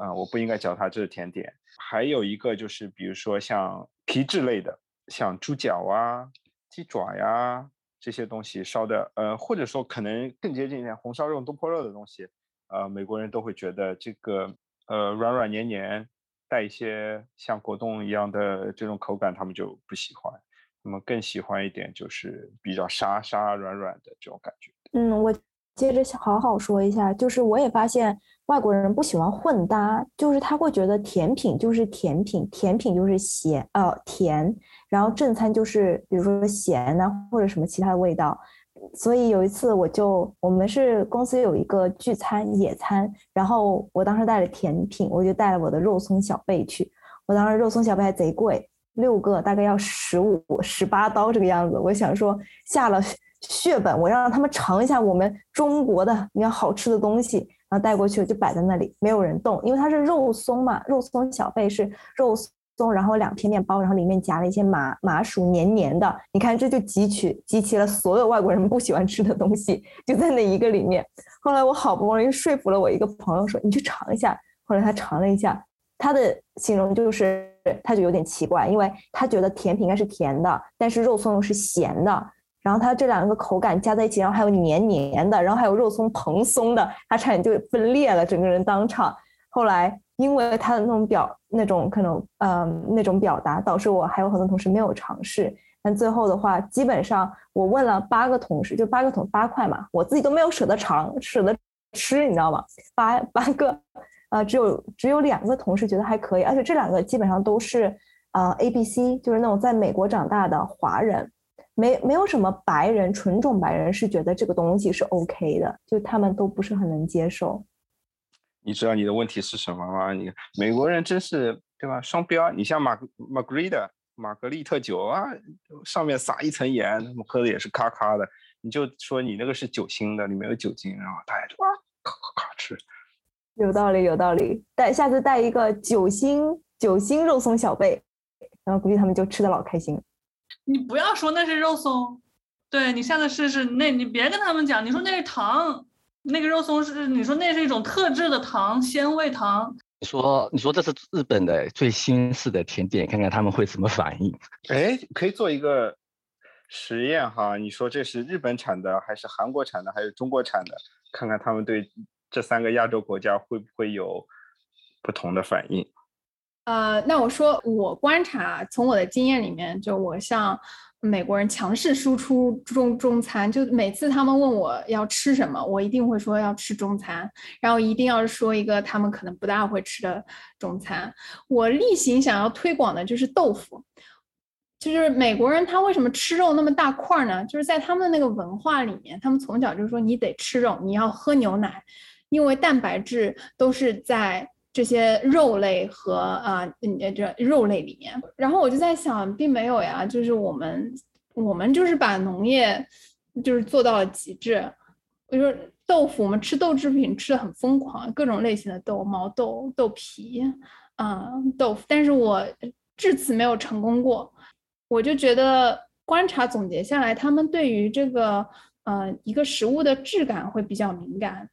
嗯，我不应该嚼它，这是甜点。还有一个就是，比如说像皮质类的，像猪脚啊、鸡爪呀这些东西烧的，呃，或者说可能更接近一点红烧肉、东坡肉的东西，呃，美国人都会觉得这个呃软软黏黏。带一些像果冻一样的这种口感，他们就不喜欢。他们更喜欢一点就是比较沙沙软软的这种感觉。嗯，我接着好好说一下，就是我也发现外国人不喜欢混搭，就是他会觉得甜品就是甜品，甜品就是咸呃甜，然后正餐就是比如说咸呐或者什么其他的味道。所以有一次我就我们是公司有一个聚餐野餐，然后我当时带了甜品，我就带了我的肉松小贝去。我当时肉松小贝还贼贵，六个大概要十五十八刀这个样子。我想说下了血本，我让他们尝一下我们中国的比较好吃的东西，然后带过去就摆在那里，没有人动，因为它是肉松嘛，肉松小贝是肉松。松，然后两片面包，然后里面夹了一些麻麻薯，黏黏的。你看，这就汲取集齐了所有外国人不喜欢吃的东西，就在那一个里面。后来我好不容易说服了我一个朋友，说你去尝一下。后来他尝了一下，他的形容就是，他就有点奇怪，因为他觉得甜品应该是甜的，但是肉松又是咸的。然后他这两个口感加在一起，然后还有黏黏的，然后还有肉松蓬松的，他差点就分裂了，整个人当场。后来。因为他的那种表，那种可能，呃，那种表达，导致我还有很多同事没有尝试。但最后的话，基本上我问了八个同事，就八个桶八块嘛，我自己都没有舍得尝，舍得吃，你知道吗？八八个，呃，只有只有两个同事觉得还可以，而且这两个基本上都是，呃，A B C，就是那种在美国长大的华人，没没有什么白人，纯种白人是觉得这个东西是 OK 的，就他们都不是很能接受。你知道你的问题是什么吗？你美国人真是对吧？双标。你像玛玛格丽的玛格丽特酒啊，上面撒一层盐，他们喝的也是咔咔的。你就说你那个是酒心的，里面有酒精，然后大家就哇咔咔咔吃。有道理，有道理。带下次带一个酒心酒心肉松小贝，然后估计他们就吃的老开心。你不要说那是肉松，对你下次试试。那你别跟他们讲，你说那是糖。那个肉松是你说那是一种特制的糖，鲜味糖。你说你说这是日本的最新式的甜点，看看他们会什么反应？哎，可以做一个实验哈。你说这是日本产的，还是韩国产的，还是中国产的？看看他们对这三个亚洲国家会不会有不同的反应？呃，那我说我观察，从我的经验里面，就我像。美国人强势输出中中餐，就每次他们问我要吃什么，我一定会说要吃中餐，然后一定要说一个他们可能不大会吃的中餐。我例行想要推广的就是豆腐，就是美国人他为什么吃肉那么大块呢？就是在他们的那个文化里面，他们从小就是说你得吃肉，你要喝牛奶，因为蛋白质都是在。这些肉类和啊，嗯，这肉类里面，然后我就在想，并没有呀，就是我们，我们就是把农业就是做到了极致。我说豆腐，我们吃豆制品吃的很疯狂，各种类型的豆，毛豆、豆皮，啊，豆腐，但是我至此没有成功过。我就觉得观察总结下来，他们对于这个呃一个食物的质感会比较敏感。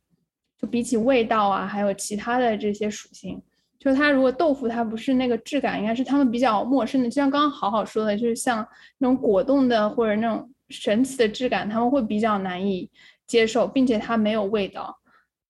就比起味道啊，还有其他的这些属性，就它如果豆腐它不是那个质感，应该是他们比较陌生的。就像刚刚好好说的，就是像那种果冻的或者那种神奇的质感，他们会比较难以接受，并且它没有味道，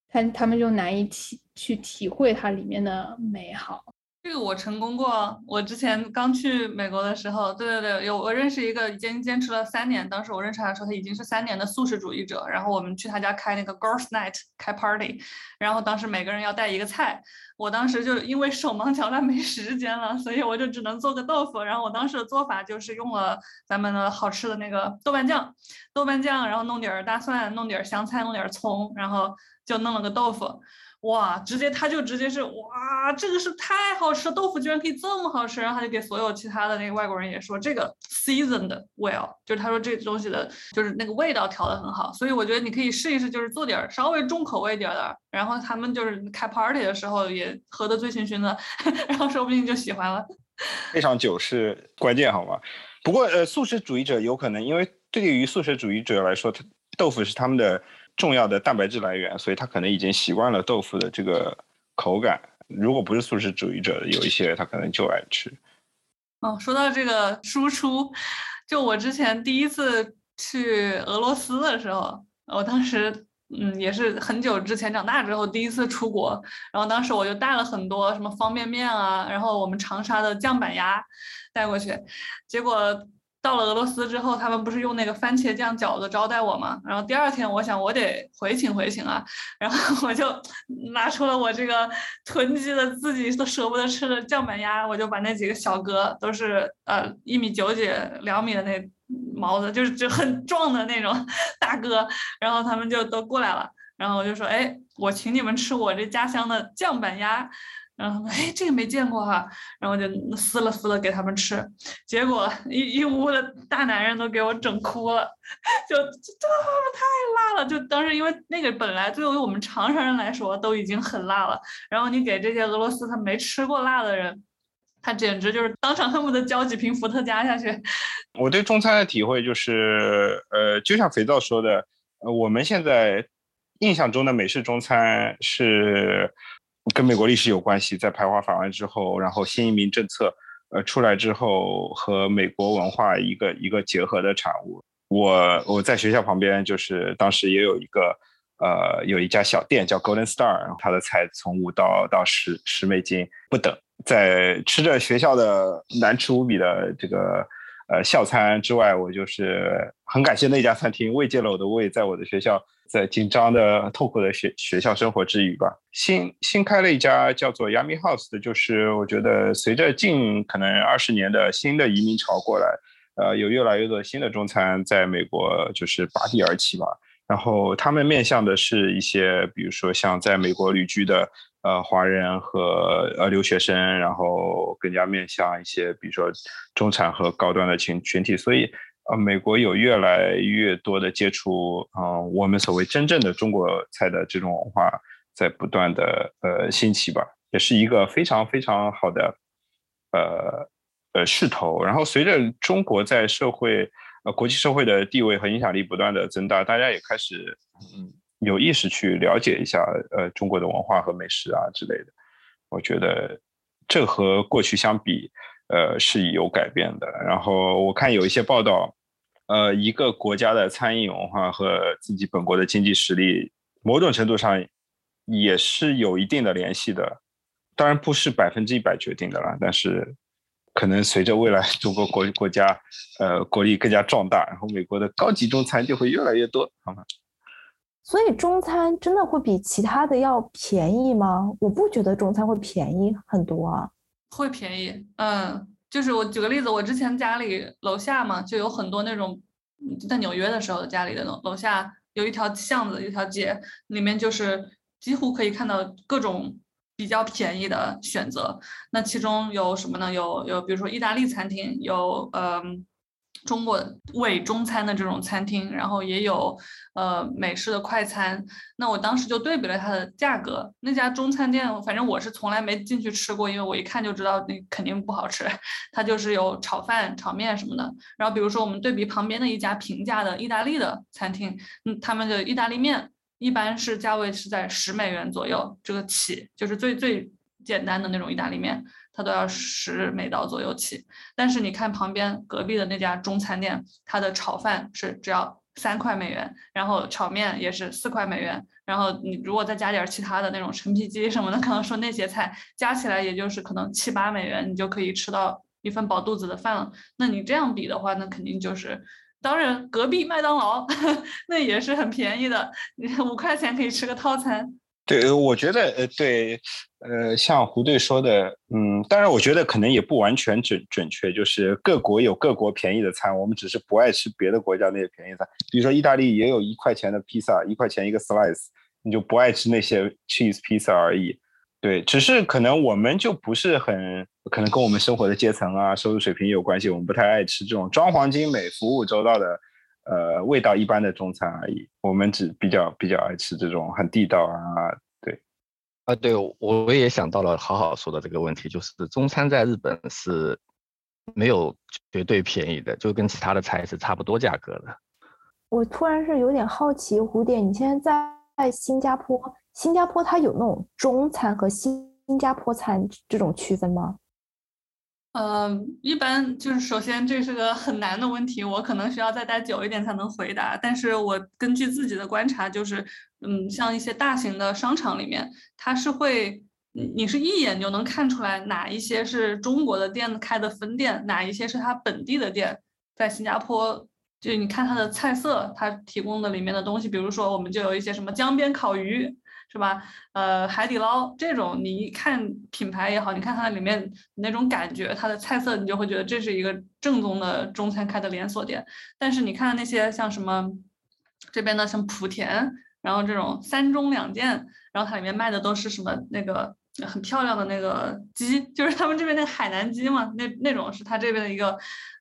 他他们就难以体去体会它里面的美好。这个我成功过。我之前刚去美国的时候，对对对，有我认识一个已经坚持了三年。当时我认识他的时候，他已经是三年的素食主义者。然后我们去他家开那个 Girls Night 开 party，然后当时每个人要带一个菜。我当时就因为手忙脚乱没时间了，所以我就只能做个豆腐。然后我当时的做法就是用了咱们的好吃的那个豆瓣酱，豆瓣酱，然后弄点儿大蒜，弄点儿香菜，弄点儿葱，然后就弄了个豆腐。哇，直接他就直接是哇，这个是太好吃，豆腐居然可以这么好吃，然后他就给所有其他的那个外国人也说这个 seasoned well，就是他说这东西的就是那个味道调的很好，所以我觉得你可以试一试，就是做点稍微重口味点的，然后他们就是开 party 的时候也喝的醉醺醺的，然后说不定就喜欢了。配上酒是关键，好吗？不过呃，素食主义者有可能，因为对于素食主义者来说，他豆腐是他们的。重要的蛋白质来源，所以他可能已经习惯了豆腐的这个口感。如果不是素食主义者，有一些他可能就爱吃。哦，说到这个输出，就我之前第一次去俄罗斯的时候，我当时嗯，也是很久之前长大之后第一次出国，然后当时我就带了很多什么方便面啊，然后我们长沙的酱板鸭带过去，结果。到了俄罗斯之后，他们不是用那个番茄酱饺子招待我吗？然后第二天，我想我得回请回请啊，然后 我就拿出了我这个囤积的自己都舍不得吃的酱板鸭，我就把那几个小哥都是呃一米九几、两米的那毛子，就是就很壮的那种大哥，然后他们就都过来了，然后我就说，哎，我请你们吃我这家乡的酱板鸭。然后哎，这个没见过哈，然后就撕了撕了给他们吃，结果一一屋的大男人都给我整哭了，就这太辣了，就当时因为那个本来对于我们长沙人来说都已经很辣了，然后你给这些俄罗斯他没吃过辣的人，他简直就是当场恨不得浇几瓶伏特加下去。我对中餐的体会就是，呃，就像肥皂说的，呃，我们现在印象中的美式中餐是。跟美国历史有关系，在排华法案之后，然后新移民政策呃出来之后，和美国文化一个一个结合的产物。我我在学校旁边，就是当时也有一个呃有一家小店叫 Golden Star，然后它的菜从五到到十十美金不等。在吃着学校的难吃无比的这个呃校餐之外，我就是很感谢那家餐厅慰藉了我的胃，在我的学校。在紧张的、痛苦的学学校生活之余吧，新新开了一家叫做 Yummy House 的，就是我觉得随着近可能二十年的新的移民潮过来，呃，有越来越多新的中餐在美国就是拔地而起吧。然后他们面向的是一些，比如说像在美国旅居的呃华人和呃留学生，然后更加面向一些，比如说中产和高端的群群体，所以。呃，美国有越来越多的接触，嗯，我们所谓真正的中国菜的这种文化，在不断的呃兴起吧，也是一个非常非常好的呃呃势头。然后随着中国在社会呃国际社会的地位和影响力不断的增大，大家也开始嗯有意识去了解一下呃中国的文化和美食啊之类的。我觉得这和过去相比，呃是有改变的。然后我看有一些报道。呃，一个国家的餐饮文化和自己本国的经济实力，某种程度上也是有一定的联系的。当然不是百分之一百决定的了，但是可能随着未来中国国国家呃国力更加壮大，然后美国的高级中餐就会越来越多，好吗？所以中餐真的会比其他的要便宜吗？我不觉得中餐会便宜很多啊。会便宜，嗯。就是我举个例子，我之前家里楼下嘛，就有很多那种在纽约的时候家里的楼楼下有一条巷子，一条街，里面就是几乎可以看到各种比较便宜的选择。那其中有什么呢？有有比如说意大利餐厅，有嗯。中国伪中餐的这种餐厅，然后也有呃美式的快餐。那我当时就对比了它的价格。那家中餐店，反正我是从来没进去吃过，因为我一看就知道那肯定不好吃。它就是有炒饭、炒面什么的。然后比如说我们对比旁边的一家平价的意大利的餐厅，嗯，他们的意大利面一般是价位是在十美元左右这个起，就是最最简单的那种意大利面。它都要十美刀左右起，但是你看旁边隔壁的那家中餐店，它的炒饭是只要三块美元，然后炒面也是四块美元，然后你如果再加点其他的那种陈皮鸡什么的，可能说那些菜加起来也就是可能七八美元，你就可以吃到一份饱肚子的饭了。那你这样比的话，那肯定就是，当然隔壁麦当劳 那也是很便宜的，五块钱可以吃个套餐。对，我觉得呃，对，呃，像胡队说的，嗯，当然，我觉得可能也不完全准准确，就是各国有各国便宜的餐，我们只是不爱吃别的国家那些便宜餐。比如说意大利也有一块钱的披萨，一块钱一个 slice，你就不爱吃那些 cheese pizza 而已。对，只是可能我们就不是很，可能跟我们生活的阶层啊、收入水平有关系，我们不太爱吃这种装潢精美、服务周到的。呃，味道一般的中餐而已。我们只比较比较爱吃这种很地道啊，对，啊，对，我也想到了好好说的这个问题，就是中餐在日本是没有绝对便宜的，就跟其他的菜是差不多价格的。我突然是有点好奇，蝴蝶，你现在在新加坡，新加坡它有那种中餐和新新加坡餐这种区分吗？呃，一般就是首先这是个很难的问题，我可能需要再待久一点才能回答。但是我根据自己的观察，就是嗯，像一些大型的商场里面，它是会，你是一眼就能看出来哪一些是中国的店开的分店，哪一些是它本地的店，在新加坡。就你看它的菜色，它提供的里面的东西，比如说我们就有一些什么江边烤鱼，是吧？呃，海底捞这种，你一看品牌也好，你看它里面那种感觉，它的菜色，你就会觉得这是一个正宗的中餐开的连锁店。但是你看那些像什么这边的像莆田，然后这种三中两件，然后它里面卖的都是什么那个。很漂亮的那个鸡，就是他们这边那个海南鸡嘛，那那种是他这边的一个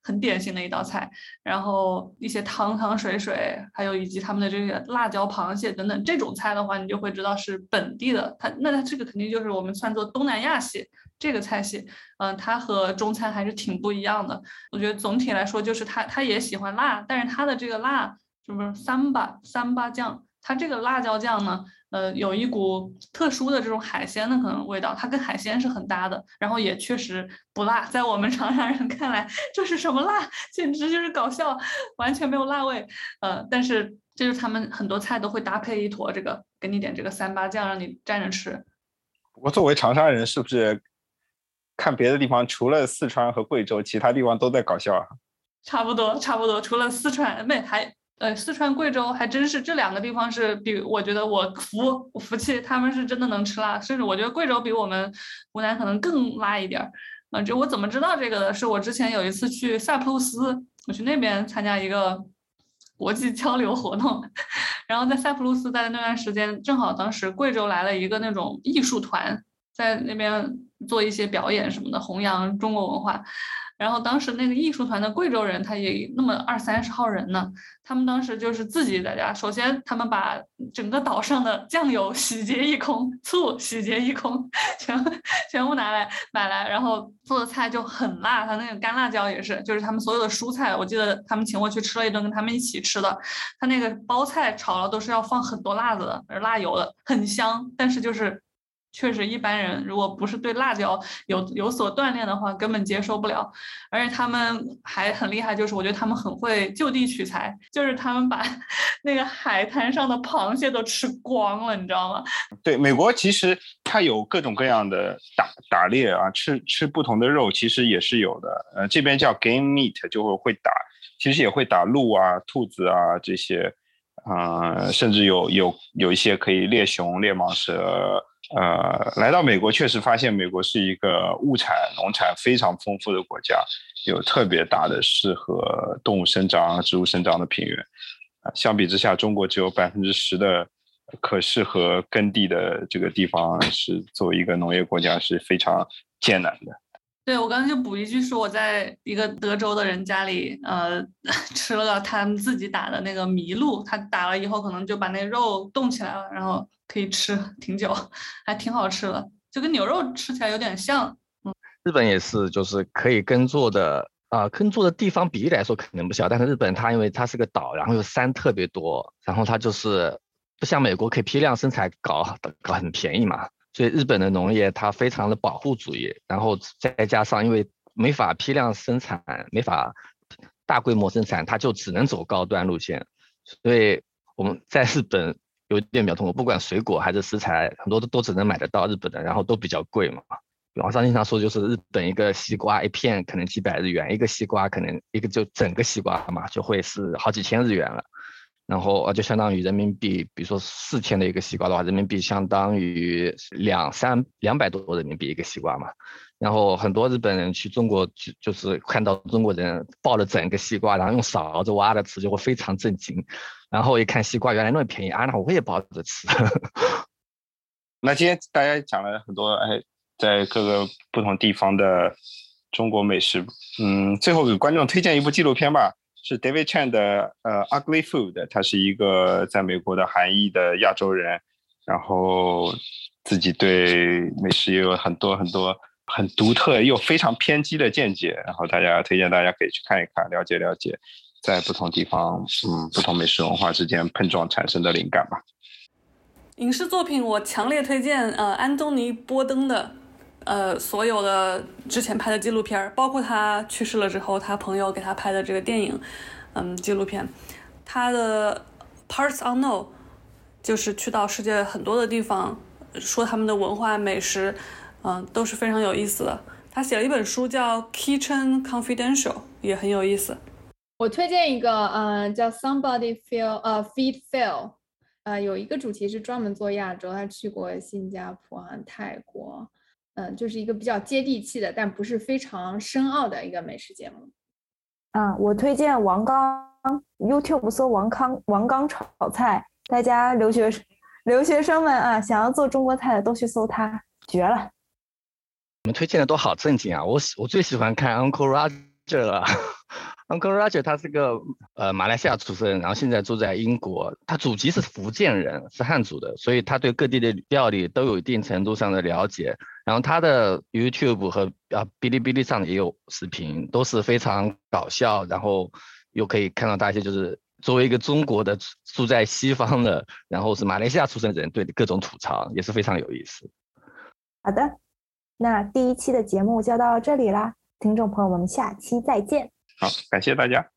很典型的一道菜。然后一些汤汤水水，还有以及他们的这个辣椒螃蟹等等这种菜的话，你就会知道是本地的。它那它这个肯定就是我们算作东南亚系这个菜系，嗯，它和中餐还是挺不一样的。我觉得总体来说就是他他也喜欢辣，但是他的这个辣就是三八三八酱，它这个辣椒酱呢。呃，有一股特殊的这种海鲜的可能味道，它跟海鲜是很搭的，然后也确实不辣，在我们长沙人看来，这是什么辣？简直就是搞笑，完全没有辣味。呃，但是这就是他们很多菜都会搭配一坨这个，给你点这个三八酱，让你蘸着吃。不过作为长沙人，是不是看别的地方，除了四川和贵州，其他地方都在搞笑啊？差不多，差不多，除了四川，没还。呃，四川、贵州还真是这两个地方是比我觉得我服我服气，他们是真的能吃辣，甚至我觉得贵州比我们湖南可能更辣一点儿。嗯，就我怎么知道这个的？是我之前有一次去塞浦路斯，我去那边参加一个国际交流活动，然后在塞浦路斯待的那段时间，正好当时贵州来了一个那种艺术团，在那边做一些表演什么的，弘扬中国文化。然后当时那个艺术团的贵州人，他也那么二三十号人呢。他们当时就是自己在家，首先他们把整个岛上的酱油洗劫一空，醋洗劫一空，全全部拿来买来，然后做的菜就很辣。他那个干辣椒也是，就是他们所有的蔬菜，我记得他们请我去吃了一顿，跟他们一起吃的。他那个包菜炒了都是要放很多辣子的，辣油的，很香，但是就是。确实，一般人如果不是对辣椒有有所锻炼的话，根本接受不了。而且他们还很厉害，就是我觉得他们很会就地取材，就是他们把 那个海滩上的螃蟹都吃光了，你知道吗？对，美国其实它有各种各样的打打猎啊，吃吃不同的肉，其实也是有的。呃，这边叫 game meat，就会会打，其实也会打鹿啊、兔子啊这些，啊，甚至有有有一些可以猎熊、猎蟒蛇。呃，来到美国确实发现，美国是一个物产、农产非常丰富的国家，有特别大的适合动物生长、植物生长的平原。啊，相比之下，中国只有百分之十的可适合耕地的这个地方，是作为一个农业国家是非常艰难的。对我刚刚就补一句，说我在一个德州的人家里，呃，吃了他们自己打的那个麋鹿，他打了以后可能就把那肉冻起来了，然后。可以吃挺久，还挺好吃的，就跟牛肉吃起来有点像。嗯，日本也是，就是可以耕作的啊，耕作的地方比例来说可能不小，但是日本它因为它是个岛，然后又山特别多，然后它就是不像美国可以批量生产搞搞很便宜嘛，所以日本的农业它非常的保护主义，然后再加上因为没法批量生产，没法大规模生产，它就只能走高端路线，所以我们在日本。有点比较痛苦，不管水果还是食材，很多都都只能买得到日本的，然后都比较贵嘛。网上经常说，就是日本一个西瓜一片可能几百日元，一个西瓜可能一个就整个西瓜嘛，就会是好几千日元了。然后呃，就相当于人民币，比如说四千的一个西瓜的话，人民币相当于两三两百多人民币一个西瓜嘛。然后很多日本人去中国就就是看到中国人抱了整个西瓜，然后用勺子挖着吃，就会非常震惊。然后一看西瓜原来那么便宜啊，那我也抱着吃。那今天大家讲了很多，哎，在各个不同地方的中国美食，嗯，最后给观众推荐一部纪录片吧，是 David Chan 的呃《Ugly Food》，他是一个在美国的韩裔的亚洲人，然后自己对美食也有很多很多很独特又非常偏激的见解，然后大家推荐大家可以去看一看，了解了解。在不同地方，嗯，不同美食文化之间碰撞产生的灵感吧。影视作品我强烈推荐，呃，安东尼·波登的呃所有的之前拍的纪录片，包括他去世了之后，他朋友给他拍的这个电影，嗯，纪录片。他的 Parts Unknown 就是去到世界很多的地方，说他们的文化美食，嗯，都是非常有意思的。他写了一本书叫《Kitchen Confidential》，也很有意思。我推荐一个，嗯，叫 Somebody Feel，呃，Feed Phil，呃，有一个主题是专门做亚洲，他去过新加坡啊、泰国，嗯，就是一个比较接地气的，但不是非常深奥的一个美食节目。啊，我推荐王刚。YouTube 搜王康王刚炒菜，大家留学留学生们啊，想要做中国菜的都去搜他，绝了！你们推荐的都好正经啊，我我最喜欢看 Uncle Roger 了。Uncle Roger 他是个呃马来西亚出生，然后现在住在英国，他祖籍是福建人，是汉族的，所以他对各地的料理都有一定程度上的了解。然后他的 YouTube 和啊哔哩哔哩上也有视频，都是非常搞笑，然后。又可以看到大家就是作为一个中国的住在西方的，然后是马来西亚出生的人对各种吐槽也是非常有意思。好的，那第一期的节目就到这里啦，听众朋友们，下期再见。好，感谢大家。